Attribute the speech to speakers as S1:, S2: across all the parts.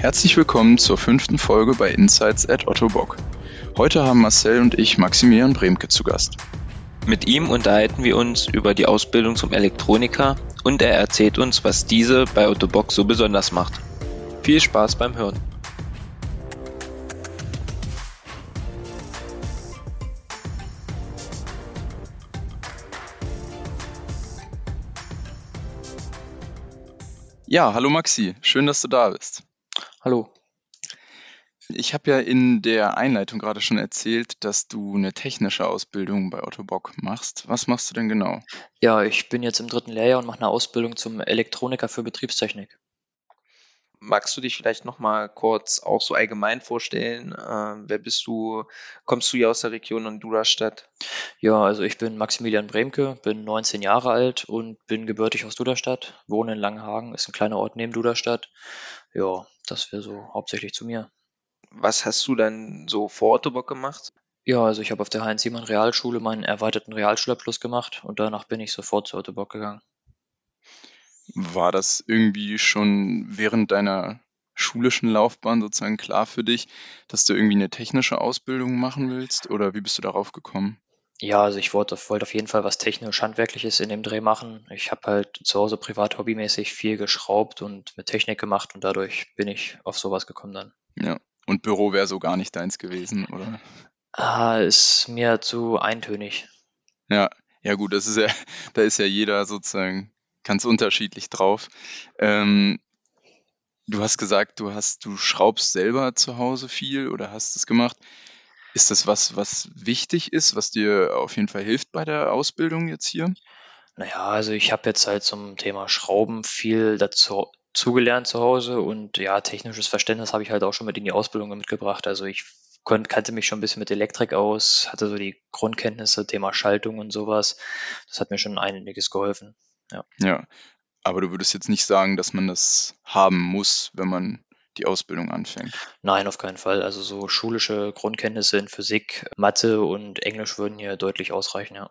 S1: Herzlich willkommen zur fünften Folge bei Insights at Otto Bock. Heute haben Marcel und ich Maximilian Bremke zu Gast.
S2: Mit ihm unterhalten wir uns über die Ausbildung zum Elektroniker und er erzählt uns, was diese bei Otto Bock so besonders macht. Viel Spaß beim Hören.
S1: Ja, hallo Maxi, schön, dass du da bist.
S2: Hallo.
S1: Ich habe ja in der Einleitung gerade schon erzählt, dass du eine technische Ausbildung bei Otto Bock machst. Was machst du denn genau?
S3: Ja, ich bin jetzt im dritten Lehrjahr und mache eine Ausbildung zum Elektroniker für Betriebstechnik.
S2: Magst du dich vielleicht noch mal kurz auch so allgemein vorstellen? Äh, wer bist du? Kommst du hier aus der Region in Duderstadt?
S3: Ja, also ich bin Maximilian Bremke, bin 19 Jahre alt und bin gebürtig aus Duderstadt, wohne in Langenhagen, ist ein kleiner Ort neben Duderstadt. Ja, das wäre so hauptsächlich zu mir.
S2: Was hast du dann so vor Ottobock gemacht?
S3: Ja, also ich habe auf der Heinz-Siemann Realschule meinen erweiterten Realschulabschluss gemacht und danach bin ich sofort zu Ottobock gegangen.
S1: War das irgendwie schon während deiner schulischen Laufbahn sozusagen klar für dich, dass du irgendwie eine technische Ausbildung machen willst oder wie bist du darauf gekommen?
S3: Ja, also ich wollte, wollte auf jeden Fall was technisch-handwerkliches in dem Dreh machen. Ich habe halt zu Hause privat hobbymäßig viel geschraubt und mit Technik gemacht und dadurch bin ich auf sowas gekommen dann.
S1: Ja, und Büro wäre so gar nicht deins gewesen, oder?
S3: Ah, ist mir zu eintönig.
S1: Ja, ja gut, das ist ja, da ist ja jeder sozusagen ganz unterschiedlich drauf. Ähm, du hast gesagt, du hast, du schraubst selber zu Hause viel oder hast es gemacht. Ist das was, was wichtig ist, was dir auf jeden Fall hilft bei der Ausbildung jetzt hier?
S3: Naja, also ich habe jetzt halt zum Thema Schrauben viel dazu zugelernt zu Hause und ja, technisches Verständnis habe ich halt auch schon mit in die Ausbildung mitgebracht. Also ich konnt, kannte mich schon ein bisschen mit Elektrik aus, hatte so die Grundkenntnisse, Thema Schaltung und sowas. Das hat mir schon einiges geholfen. Ja.
S1: Ja, aber du würdest jetzt nicht sagen, dass man das haben muss, wenn man die Ausbildung anfängt.
S3: Nein, auf keinen Fall. Also so schulische Grundkenntnisse in Physik, Mathe und Englisch würden hier deutlich ausreichen, ja.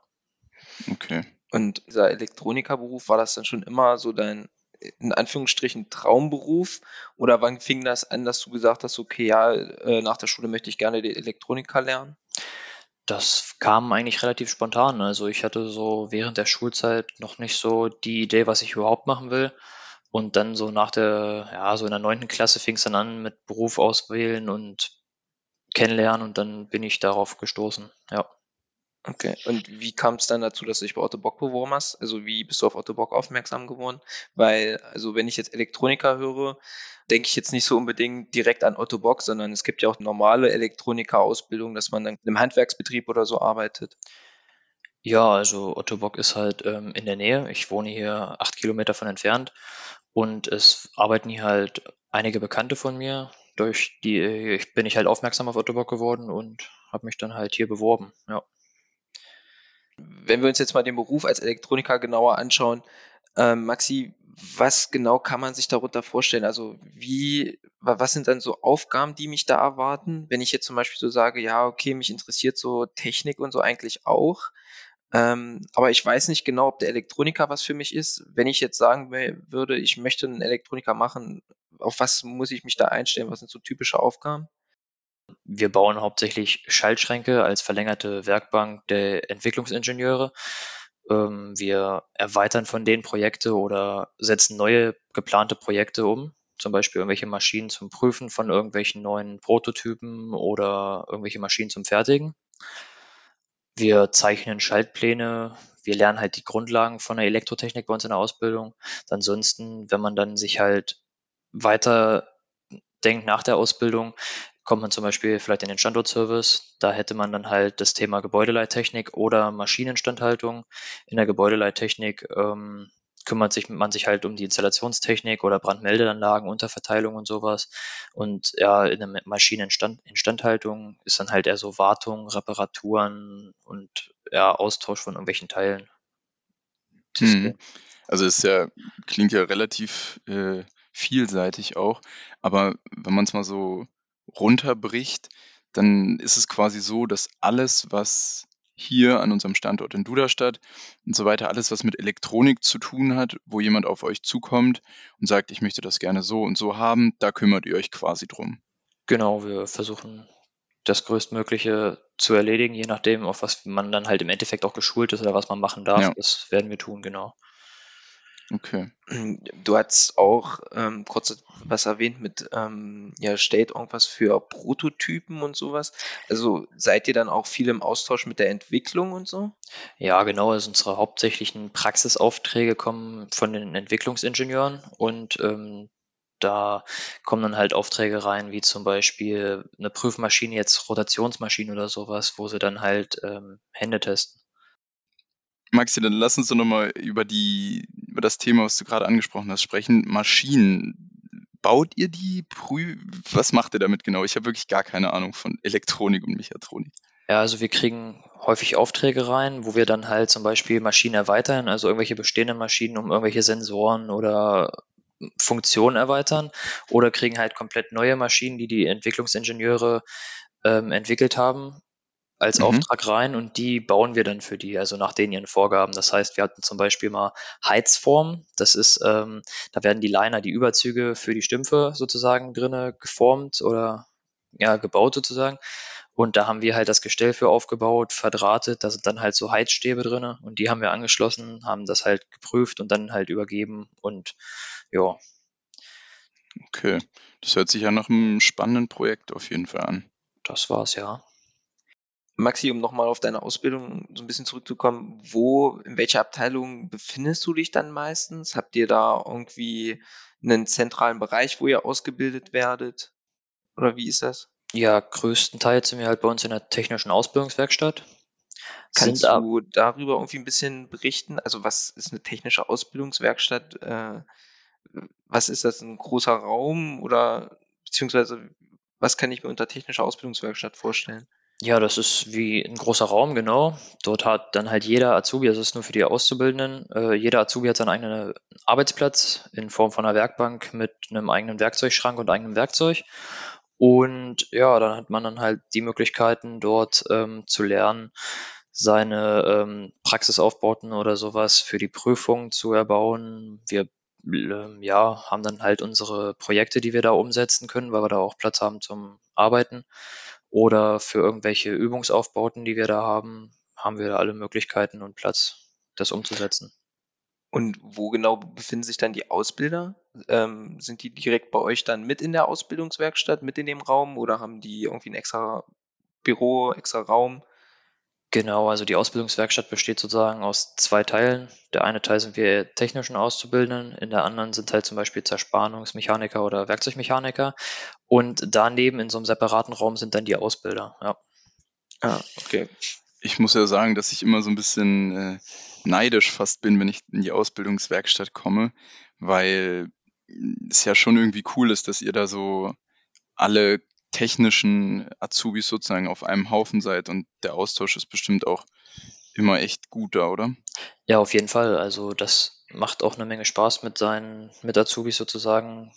S1: Okay.
S2: Und dieser Elektronikerberuf, war das dann schon immer so dein, in Anführungsstrichen, Traumberuf? Oder wann fing das an, dass du gesagt hast, okay, ja, äh, nach der Schule möchte ich gerne die Elektroniker lernen?
S3: Das kam eigentlich relativ spontan. Also ich hatte so während der Schulzeit noch nicht so die Idee, was ich überhaupt machen will. Und dann so nach der, ja, so in der neunten Klasse fing es dann an mit Beruf auswählen und kennenlernen und dann bin ich darauf gestoßen, ja.
S2: Okay, und wie kam es dann dazu, dass du dich bei Otto Bock beworben hast? Also wie bist du auf Otto Bock aufmerksam geworden? Weil, also wenn ich jetzt Elektroniker höre, denke ich jetzt nicht so unbedingt direkt an Otto Bock, sondern es gibt ja auch normale Elektroniker-Ausbildung, dass man dann im Handwerksbetrieb oder so arbeitet.
S3: Ja, also Otto Bock ist halt ähm, in der Nähe. Ich wohne hier acht Kilometer von entfernt und es arbeiten hier halt einige Bekannte von mir. Durch die ich bin ich halt aufmerksam auf Otto Bock geworden und habe mich dann halt hier beworben. Ja.
S2: Wenn wir uns jetzt mal den Beruf als Elektroniker genauer anschauen, ähm, Maxi, was genau kann man sich darunter vorstellen? Also wie, was sind dann so Aufgaben, die mich da erwarten? Wenn ich jetzt zum Beispiel so sage, ja, okay, mich interessiert so Technik und so eigentlich auch, ähm, aber ich weiß nicht genau, ob der Elektroniker was für mich ist. Wenn ich jetzt sagen würde, ich möchte einen Elektroniker machen, auf was muss ich mich da einstellen? Was sind so typische Aufgaben?
S3: Wir bauen hauptsächlich Schaltschränke als verlängerte Werkbank der Entwicklungsingenieure. Ähm, wir erweitern von denen Projekte oder setzen neue geplante Projekte um. Zum Beispiel irgendwelche Maschinen zum Prüfen von irgendwelchen neuen Prototypen oder irgendwelche Maschinen zum Fertigen. Wir zeichnen Schaltpläne. Wir lernen halt die Grundlagen von der Elektrotechnik bei uns in der Ausbildung. Ansonsten, wenn man dann sich halt weiter denkt nach der Ausbildung, kommt man zum Beispiel vielleicht in den Standortservice. Da hätte man dann halt das Thema Gebäudeleittechnik oder Maschinenstandhaltung. In der Gebäudeleittechnik ähm, kümmert sich man sich halt um die Installationstechnik oder Brandmeldeanlagen, Unterverteilung und sowas. Und ja, in der Maschineninstandhaltung ist dann halt eher so Wartung, Reparaturen und ja, Austausch von irgendwelchen Teilen.
S1: Hm. Also es ja, klingt ja relativ äh, vielseitig auch, aber wenn man es mal so runterbricht, dann ist es quasi so, dass alles, was hier an unserem Standort in Duderstadt und so weiter. Alles, was mit Elektronik zu tun hat, wo jemand auf euch zukommt und sagt, ich möchte das gerne so und so haben, da kümmert ihr euch quasi drum.
S3: Genau, wir versuchen das Größtmögliche zu erledigen, je nachdem, auf was man dann halt im Endeffekt auch geschult ist oder was man machen darf.
S1: Ja.
S3: Das werden wir tun, genau.
S1: Okay.
S2: Du hast auch ähm, kurz was erwähnt mit, ähm, ja, steht irgendwas für Prototypen und sowas. Also seid ihr dann auch viel im Austausch mit der Entwicklung und so?
S3: Ja, genau. Also unsere hauptsächlichen Praxisaufträge kommen von den Entwicklungsingenieuren und ähm, da kommen dann halt Aufträge rein, wie zum Beispiel eine Prüfmaschine, jetzt Rotationsmaschine oder sowas, wo sie dann halt ähm, Hände testen.
S1: Maxi, dann lass uns doch nochmal über die, über das Thema, was du gerade angesprochen hast, sprechen. Maschinen. Baut ihr die? Was macht ihr damit genau? Ich habe wirklich gar keine Ahnung von Elektronik und Mechatronik.
S3: Ja, also wir kriegen häufig Aufträge rein, wo wir dann halt zum Beispiel Maschinen erweitern, also irgendwelche bestehenden Maschinen um irgendwelche Sensoren oder Funktionen erweitern oder kriegen halt komplett neue Maschinen, die die Entwicklungsingenieure ähm, entwickelt haben, als
S1: Mhm.
S3: Auftrag rein und die bauen wir dann für die, also nach denen ihren Vorgaben. Das heißt, wir hatten zum Beispiel mal Heizform. Das ist, ähm, da werden die Liner, die Überzüge für die Stümpfe sozusagen drinne geformt oder ja, gebaut sozusagen. Und da haben wir halt das Gestell für aufgebaut, verdrahtet. Da sind dann halt so Heizstäbe drinne und die haben wir angeschlossen, haben das halt geprüft und dann halt übergeben und ja,
S1: Okay. Das hört sich ja nach einem spannenden Projekt auf jeden Fall an.
S3: das war's ja.
S2: Maxi, um nochmal auf deine Ausbildung so ein bisschen zurückzukommen, wo, in welcher Abteilung befindest du dich dann meistens? Habt ihr da irgendwie einen zentralen Bereich, wo ihr ausgebildet werdet? Oder wie ist das?
S3: Ja, größtenteils sind wir halt bei uns in der technischen Ausbildungswerkstatt.
S2: Kannst
S3: Sind
S2: du darüber irgendwie ein bisschen berichten? Also was ist eine technische Ausbildungswerkstatt? Äh, was ist das, ein großer Raum oder beziehungsweise was kann ich mir unter technischer Ausbildungswerkstatt vorstellen?
S3: Ja, das ist wie ein großer Raum, genau. Dort hat dann halt jeder Azubi, das ist nur für die Auszubildenden, äh, jeder Azubi hat seinen eigenen Arbeitsplatz in Form von einer Werkbank mit einem eigenen Werkzeugschrank und eigenem Werkzeug. Und ja, dann hat man dann halt die Möglichkeiten, dort ähm, zu lernen, seine ähm, Praxisaufbauten oder sowas für die Prüfung zu erbauen. Wir ähm, ja, haben dann halt unsere Projekte, die wir da umsetzen können, weil wir da auch Platz haben zum Arbeiten. Oder für irgendwelche Übungsaufbauten, die wir da haben, haben wir da alle Möglichkeiten und Platz, das umzusetzen.
S2: Und wo genau befinden sich dann die Ausbilder? Ähm, sind die direkt bei euch dann mit in der Ausbildungswerkstatt, mit in dem Raum oder haben die irgendwie ein extra Büro, extra Raum?
S3: Genau, also die Ausbildungswerkstatt besteht sozusagen aus zwei Teilen. Der eine Teil sind wir technischen Auszubildenden, in der anderen sind halt zum Beispiel Zerspannungsmechaniker oder Werkzeugmechaniker. Und daneben in so einem separaten Raum sind dann die Ausbilder. Ja.
S2: Ah, okay.
S1: Ich muss ja sagen, dass ich immer so ein bisschen äh, neidisch fast bin, wenn ich in die Ausbildungswerkstatt komme, weil es ja schon irgendwie cool ist, dass ihr da so alle technischen Azubis sozusagen auf einem Haufen seid und der Austausch ist bestimmt auch immer echt gut da, oder?
S3: Ja, auf jeden Fall. Also das macht auch eine Menge Spaß mit seinen, mit Azubis sozusagen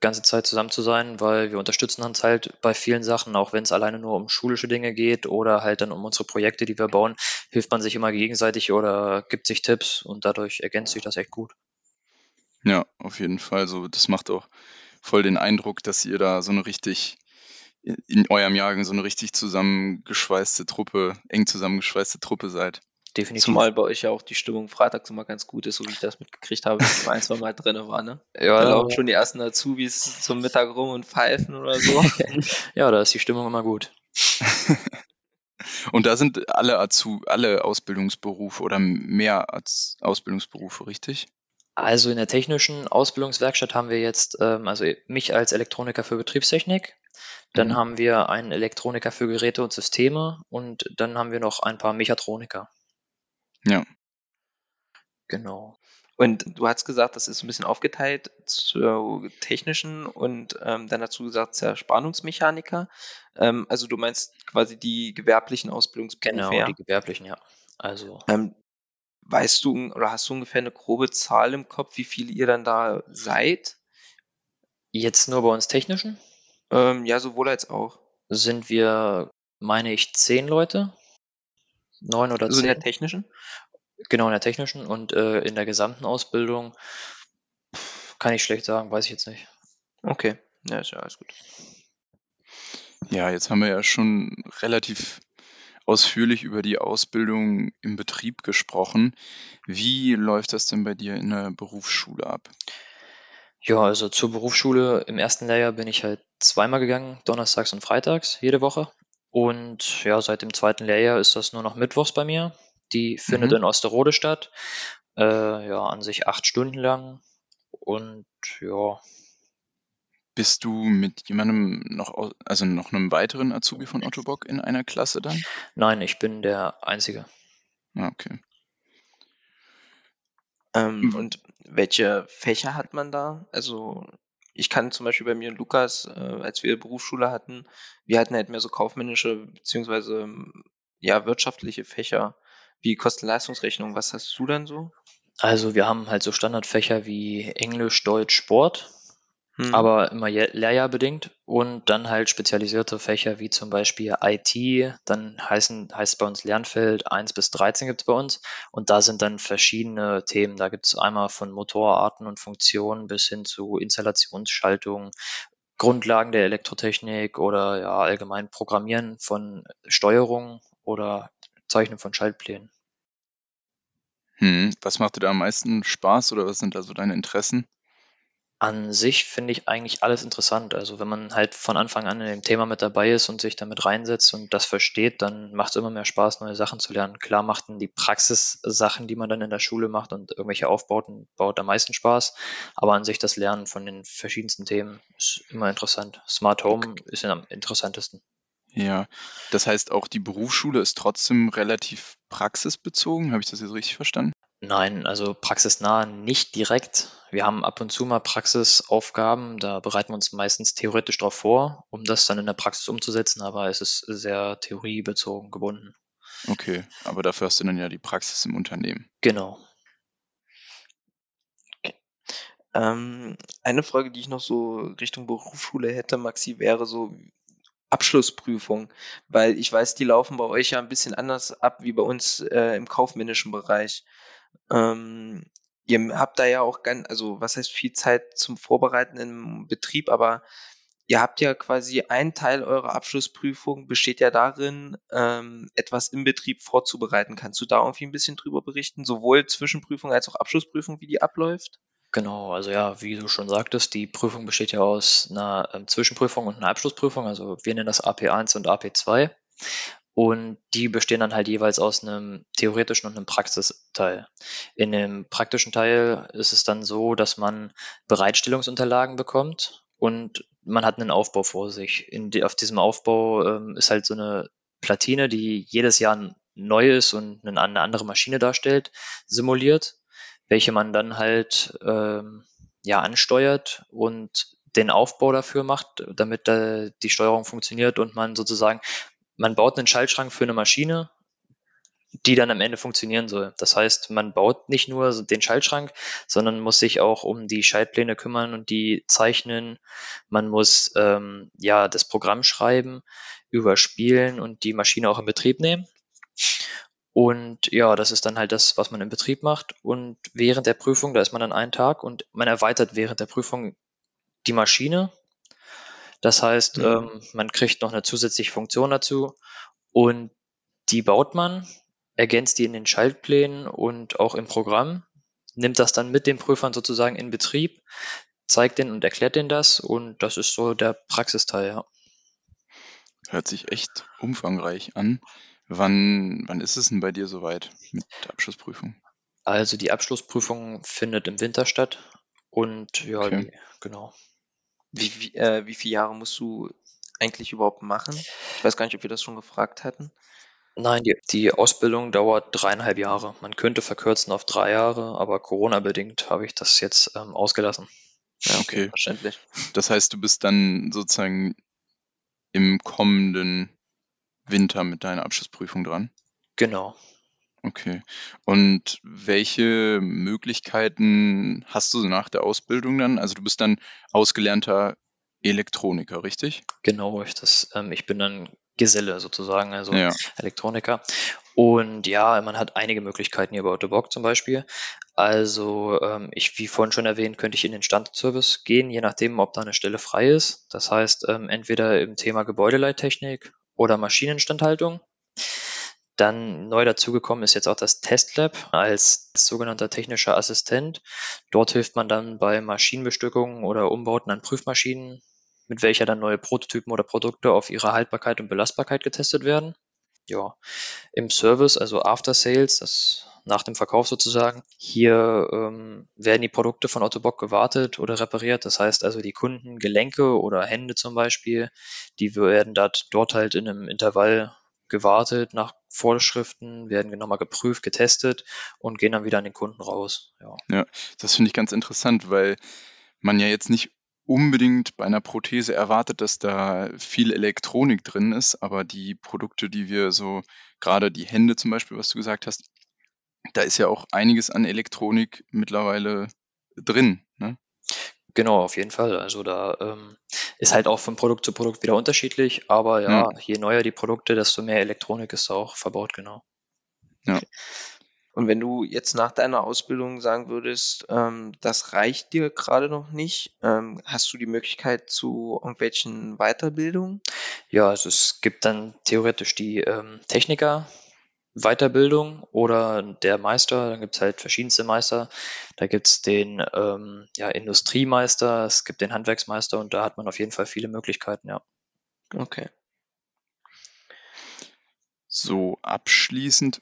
S3: ganze Zeit zusammen zu sein, weil wir unterstützen uns halt bei vielen Sachen, auch wenn es alleine nur um schulische Dinge geht oder halt dann um unsere Projekte, die wir bauen, hilft man sich immer gegenseitig oder gibt sich Tipps und dadurch ergänzt sich das echt gut.
S1: Ja, auf jeden Fall. So, das macht auch voll den Eindruck, dass ihr da so eine richtig in eurem Jahrgang so eine richtig zusammengeschweißte Truppe, eng zusammengeschweißte Truppe seid.
S3: Definitiv.
S2: Zumal bei euch ja auch die Stimmung freitags immer ganz gut ist, so wie ich das mitgekriegt habe, wenn ich ein, zwei Mal drin war, ne?
S3: ja,
S2: Da laufen schon die ersten Azubis zum Mittag rum und pfeifen oder so.
S3: ja, da ist die Stimmung immer gut.
S1: Und da sind alle Azu alle Ausbildungsberufe oder mehr als Ausbildungsberufe, richtig?
S3: Also in der technischen Ausbildungswerkstatt haben wir jetzt, ähm, also mich als Elektroniker für Betriebstechnik, dann
S1: Mhm.
S3: haben wir einen Elektroniker für Geräte und Systeme und dann haben wir noch ein paar Mechatroniker.
S1: Ja.
S3: Genau.
S2: Und du hast gesagt, das ist ein bisschen aufgeteilt zur technischen und ähm, dann dazu gesagt Zerspannungsmechaniker. Ähm, also du meinst quasi die gewerblichen Ausbildungsberufe.
S3: Genau, die gewerblichen, ja. Also
S2: Ähm, weißt du oder hast du ungefähr eine grobe Zahl im Kopf, wie viele ihr dann da seid?
S3: jetzt nur bei uns technischen
S2: Ähm, ja, sowohl als auch.
S3: sind wir, meine ich, zehn Leute. neun oder
S2: Also in
S3: zehn.
S2: der technischen?
S3: Genau, in der technischen und äh, in der gesamten Ausbildung kann ich schlecht sagen, weiß ich jetzt nicht.
S2: Okay, ja, ist ja alles gut.
S1: Ja, jetzt haben wir ja schon relativ ausführlich über die Ausbildung im Betrieb gesprochen. Wie läuft das denn bei dir in der Berufsschule ab?
S3: Ja, also zur Berufsschule im ersten Lehrjahr bin ich halt zweimal gegangen, donnerstags und freitags, jede Woche. Und ja, seit dem zweiten Lehrjahr ist das nur noch mittwochs bei mir. Die findet
S1: Mhm.
S3: in Osterode statt. Äh, ja, an sich acht Stunden lang. Und ja,
S1: Bist du mit jemandem noch, also noch einem weiteren Azubi von Otto Bock in einer Klasse dann?
S3: nein, ich bin der Einzige.
S1: Ah, okay.
S2: Ähm,
S1: Mhm.
S2: und welche Fächer hat man da? Also ich kann zum Beispiel bei mir und Lukas, äh, als wir Berufsschule hatten, wir hatten halt mehr so kaufmännische beziehungsweise ähm, ja wirtschaftliche Fächer wie Kosten-Leistungsrechnung. Was hast du dann so?
S3: Also wir haben halt so Standardfächer wie Englisch, Deutsch, Sport.
S2: Hm.
S3: aber immer lehrjahrbedingt und dann halt spezialisierte Fächer wie zum Beispiel IT, dann heißen, heißt bei uns Lernfeld 1 bis 13 gibt es bei uns und da sind dann verschiedene Themen. Da gibt es einmal von Motorarten und Funktionen bis hin zu Installationsschaltungen, Grundlagen der Elektrotechnik oder ja allgemein Programmieren von Steuerung oder Zeichnen von Schaltplänen.
S1: Hm. Was macht dir da am meisten Spaß oder was sind da so deine Interessen?
S3: An sich finde ich eigentlich alles interessant. Also wenn man halt von Anfang an in dem Thema mit dabei ist und sich damit reinsetzt und das versteht, dann macht es immer mehr Spaß, neue Sachen zu lernen. Klar machten die Praxissachen, die man dann in der Schule macht und irgendwelche Aufbauten, baut am meisten Spaß. Aber an sich das Lernen von den verschiedensten Themen ist immer interessant. Smart Home ist ja am interessantesten.
S1: Ja, das heißt auch die Berufsschule ist trotzdem relativ praxisbezogen. Habe ich das jetzt richtig verstanden?
S3: Nein, also praxisnah nicht direkt. Wir haben ab und zu mal Praxisaufgaben, da bereiten wir uns meistens theoretisch darauf vor, um das dann in der Praxis umzusetzen, aber es ist sehr theoriebezogen gebunden.
S1: Okay, aber dafür hast du dann ja die Praxis im Unternehmen.
S3: Genau.
S2: Ähm, eine Frage, die ich noch so Richtung Berufsschule hätte, Maxi, wäre so Abschlussprüfung, weil ich weiß, die laufen bei euch ja ein bisschen anders ab wie bei uns äh, im kaufmännischen Bereich. Ähm, ihr habt da ja auch ganz, also was heißt viel Zeit zum Vorbereiten im Betrieb, aber ihr habt ja quasi ein Teil eurer Abschlussprüfung besteht ja darin, ähm, etwas im Betrieb vorzubereiten. Kannst du da irgendwie ein bisschen drüber berichten, sowohl Zwischenprüfung als auch Abschlussprüfung, wie die abläuft?
S3: Genau, also ja, wie du schon sagtest, die Prüfung besteht ja aus einer ähm, Zwischenprüfung und einer Abschlussprüfung. Also wir nennen das AP1 und AP2. Und die bestehen dann halt jeweils aus einem theoretischen und einem Praxisteil. In dem praktischen Teil ist es dann so, dass man Bereitstellungsunterlagen bekommt und man hat einen Aufbau vor sich. Die, auf diesem Aufbau ähm, ist halt so eine Platine, die jedes Jahr neu ist und eine, eine andere Maschine darstellt, simuliert welche man dann halt ähm, ja ansteuert und den Aufbau dafür macht, damit äh, die Steuerung funktioniert und man sozusagen, man baut einen Schaltschrank für eine Maschine, die dann am Ende funktionieren soll. Das heißt, man baut nicht nur den Schaltschrank, sondern muss sich auch um die Schaltpläne kümmern und die zeichnen. Man muss ähm, ja das Programm schreiben, überspielen und die Maschine auch in Betrieb nehmen. Und ja, das ist dann halt das, was man im Betrieb macht. Und während der Prüfung, da ist man dann einen Tag und man erweitert während der Prüfung die Maschine. Das heißt,
S2: Mhm.
S3: ähm, man kriegt noch eine zusätzliche Funktion dazu und die baut man, ergänzt die in den Schaltplänen und auch im Programm, nimmt das dann mit den Prüfern sozusagen in Betrieb, zeigt denen und erklärt denen das und das ist so der Praxisteil, ja.
S1: Hört sich echt umfangreich an. Wann, wann ist es denn bei dir soweit mit der Abschlussprüfung?
S3: Also die Abschlussprüfung findet im Winter statt und ja,
S1: Okay.
S3: genau.
S2: Wie, wie, äh, wie viele Jahre musst du eigentlich überhaupt machen? Ich weiß gar nicht, ob wir das schon gefragt hatten.
S3: Nein, die, die Ausbildung dauert dreieinhalb Jahre. Man könnte verkürzen auf drei Jahre, aber Corona-bedingt habe ich das jetzt ähm, ausgelassen.
S2: Ja,
S1: Okay.
S2: Verständlich.
S1: Das heißt, du bist dann sozusagen im kommenden Winter mit deiner Abschlussprüfung dran?
S3: Genau.
S1: Okay. Und welche Möglichkeiten hast du nach der Ausbildung dann? Also du bist dann ausgelernter Elektroniker, richtig?
S3: Genau, ich, das, ähm, ich bin dann Geselle sozusagen, also
S1: Ja.
S3: Elektroniker. Und ja, man hat einige Möglichkeiten hier bei Autobock zum Beispiel. Also ähm, ich, wie vorhin schon erwähnt, könnte ich in den Standardservice gehen, je nachdem, ob da eine Stelle frei ist. Das heißt, ähm, entweder im Thema Gebäudeleittechnik oder Maschinenstandhaltung. Dann neu dazugekommen ist jetzt auch das Testlab als sogenannter technischer Assistent. Dort hilft man dann bei Maschinenbestückungen oder Umbauten an Prüfmaschinen, mit welcher dann neue Prototypen oder Produkte auf ihre Haltbarkeit und Belastbarkeit getestet werden ja, im Service, also After Sales, das nach dem Verkauf sozusagen. Hier ähm, werden die Produkte von Ottobock gewartet oder repariert. Das heißt also die Kunden, Gelenke oder Hände zum Beispiel, die werden dort, dort halt in einem Intervall gewartet nach Vorschriften, werden nochmal geprüft, getestet und gehen dann wieder an den Kunden raus.
S1: Ja, ja das finde ich ganz interessant, weil man ja jetzt nicht unbedingt bei einer Prothese erwartet, dass da viel Elektronik drin ist, aber die Produkte, die wir so, gerade die Hände zum Beispiel, was du gesagt hast, da ist ja auch einiges an Elektronik mittlerweile drin. Ne?
S3: Genau, auf jeden Fall. Also da ähm, ist halt auch von Produkt zu Produkt wieder unterschiedlich, aber ja, ja, je neuer die Produkte, desto mehr Elektronik ist da auch verbaut, genau.
S2: Ja. Und wenn du jetzt nach deiner Ausbildung sagen würdest, ähm, das reicht dir gerade noch nicht, ähm, hast du die Möglichkeit zu irgendwelchen Weiterbildungen?
S3: Ja, also es gibt dann theoretisch die ähm, Techniker. Weiterbildung oder der Meister, dann gibt es halt verschiedenste Meister. Da gibt es den ähm, ja, Industriemeister, es gibt den Handwerksmeister und da hat man auf jeden Fall viele Möglichkeiten, ja.
S2: Okay.
S1: So abschließend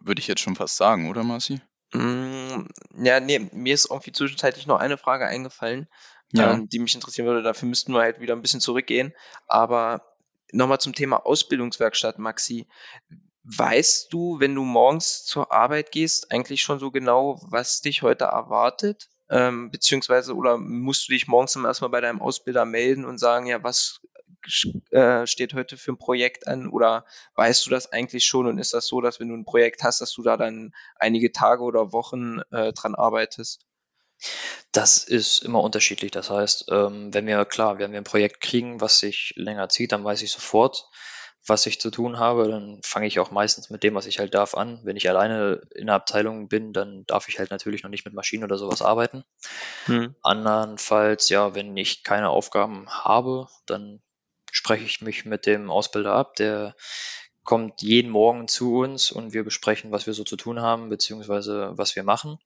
S1: würde ich jetzt schon fast sagen, oder Marci?
S2: Mm, ja, nee, mir ist irgendwie zwischenzeitlich noch eine Frage eingefallen, ja. ähm, die mich interessieren würde. Dafür müssten wir halt wieder ein bisschen zurückgehen. Aber nochmal zum Thema Ausbildungswerkstatt, Maxi. Weißt du, wenn du morgens zur Arbeit gehst, eigentlich schon so genau, was dich heute erwartet? Ähm, beziehungsweise, oder musst du dich morgens erstmal bei deinem Ausbilder melden und sagen, ja, was äh, steht heute für ein Projekt an oder weißt du das eigentlich schon und ist das so, dass wenn du ein Projekt hast, dass du da dann einige Tage oder Wochen äh, dran arbeitest?
S3: Das ist immer unterschiedlich. Das heißt, ähm, wenn wir, klar, wenn wir ein Projekt kriegen, was sich länger zieht, dann weiß ich sofort, was ich zu tun habe. Dann fange ich auch meistens mit dem, was ich halt darf, an. Wenn ich alleine in der Abteilung bin, dann darf ich halt natürlich noch nicht mit Maschinen oder sowas arbeiten. Hm. Andernfalls, ja, wenn ich keine Aufgaben habe, dann spreche ich mich mit dem Ausbilder ab. Der kommt jeden Morgen zu uns und wir besprechen, was wir so zu tun haben, beziehungsweise was wir machen.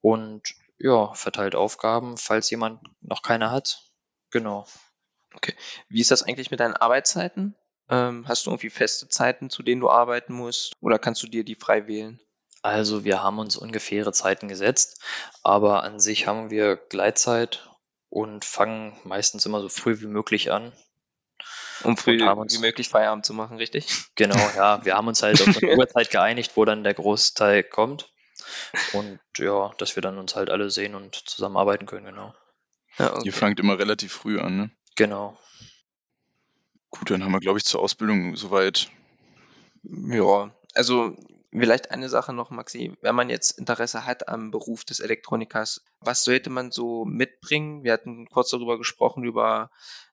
S3: Und ja, verteilt Aufgaben, falls jemand noch keine hat. Genau.
S2: Okay. Wie ist das eigentlich mit deinen Arbeitszeiten? Ähm, hast du irgendwie feste Zeiten, zu denen du arbeiten musst? Oder kannst du dir die frei wählen?
S3: Also wir haben uns ungefähre Zeiten gesetzt, aber an sich haben wir Gleitzeit und fangen meistens immer so früh wie möglich an.
S2: Um früh wie möglich Feierabend zu machen, richtig?
S3: Genau, ja. Wir haben uns halt auf eine Uhrzeit geeinigt, wo dann der Großteil kommt. Und ja, dass wir dann uns halt alle sehen und zusammenarbeiten können, genau.
S1: Ja, okay. Ihr fangt immer relativ früh an, ne?
S3: Genau.
S1: Gut, dann haben wir, glaube ich, zur Ausbildung soweit.
S2: Ja, also vielleicht eine Sache noch, Maxi. Wenn man jetzt Interesse hat am Beruf des Elektronikers, was sollte man so mitbringen? Wir hatten kurz darüber gesprochen, über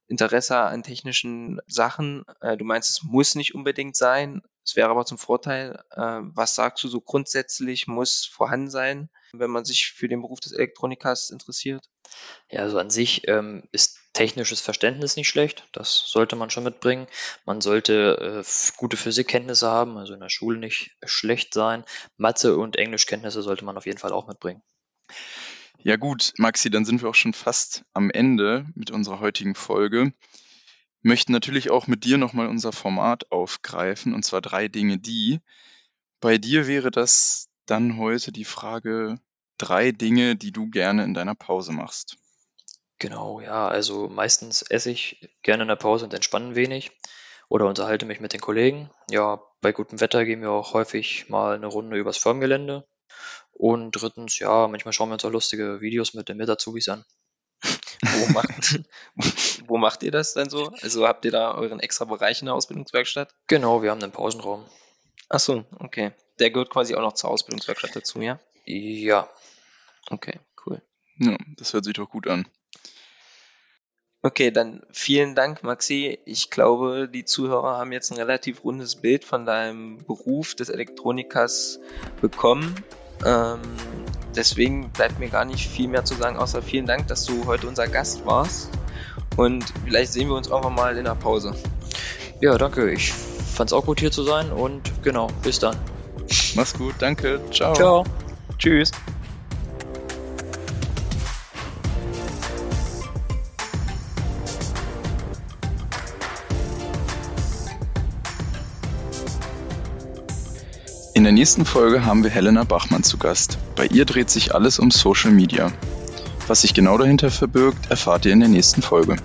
S2: Interesse an technischen Sachen. Äh, du meinst, es muss nicht unbedingt sein. Es wäre aber zum Vorteil. Äh, was sagst du so grundsätzlich muss vorhanden sein, wenn man sich für den Beruf des Elektronikers interessiert?
S3: Ja, also an sich ähm, ist technisches Verständnis nicht schlecht. Das sollte man schon mitbringen. Man sollte äh, gute Physikkenntnisse haben, also in der Schule nicht schlecht sein. Mathe und Englischkenntnisse sollte man auf jeden Fall auch mitbringen.
S1: Ja gut, Maxi, dann sind wir auch schon fast am Ende mit unserer heutigen Folge. Möchten natürlich auch mit dir nochmal unser Format aufgreifen, und zwar drei Dinge, die. Bei dir wäre das dann heute die Frage, drei Dinge, die du gerne in deiner Pause machst.
S3: Genau, ja, also meistens esse ich gerne in der Pause und entspanne wenig oder unterhalte mich mit den Kollegen. Ja, bei gutem Wetter gehen wir auch häufig mal eine Runde übers Firmengelände und drittens, ja, manchmal schauen wir uns auch lustige Videos mit den Mit-Azubis an.
S2: Wo, macht, wo macht ihr das denn so? Also habt ihr da euren extra Bereich in der Ausbildungswerkstatt?
S3: Genau, wir haben einen Pausenraum.
S2: Ach so, okay. Der gehört quasi auch noch zur Ausbildungswerkstatt dazu, ja?
S3: Ja.
S2: Okay, cool.
S1: Ja, das hört sich doch gut an.
S2: Okay, dann vielen Dank, Maxi. Ich glaube, die Zuhörer haben jetzt ein relativ rundes Bild von deinem Beruf des Elektronikers bekommen. Ähm, deswegen bleibt mir gar nicht viel mehr zu sagen, außer vielen Dank, dass du heute unser Gast warst. Und vielleicht sehen wir uns irgendwann mal in der Pause.
S3: Ja, danke. Ich fand es auch gut hier zu sein und genau, bis dann.
S1: Mach's gut, danke. Ciao.
S3: Ciao. Tschüss.
S1: Nächsten Folge haben wir Helena Bachmann zu Gast. Bei ihr dreht sich alles um Social Media. Was sich genau dahinter verbirgt, erfahrt ihr in der nächsten Folge.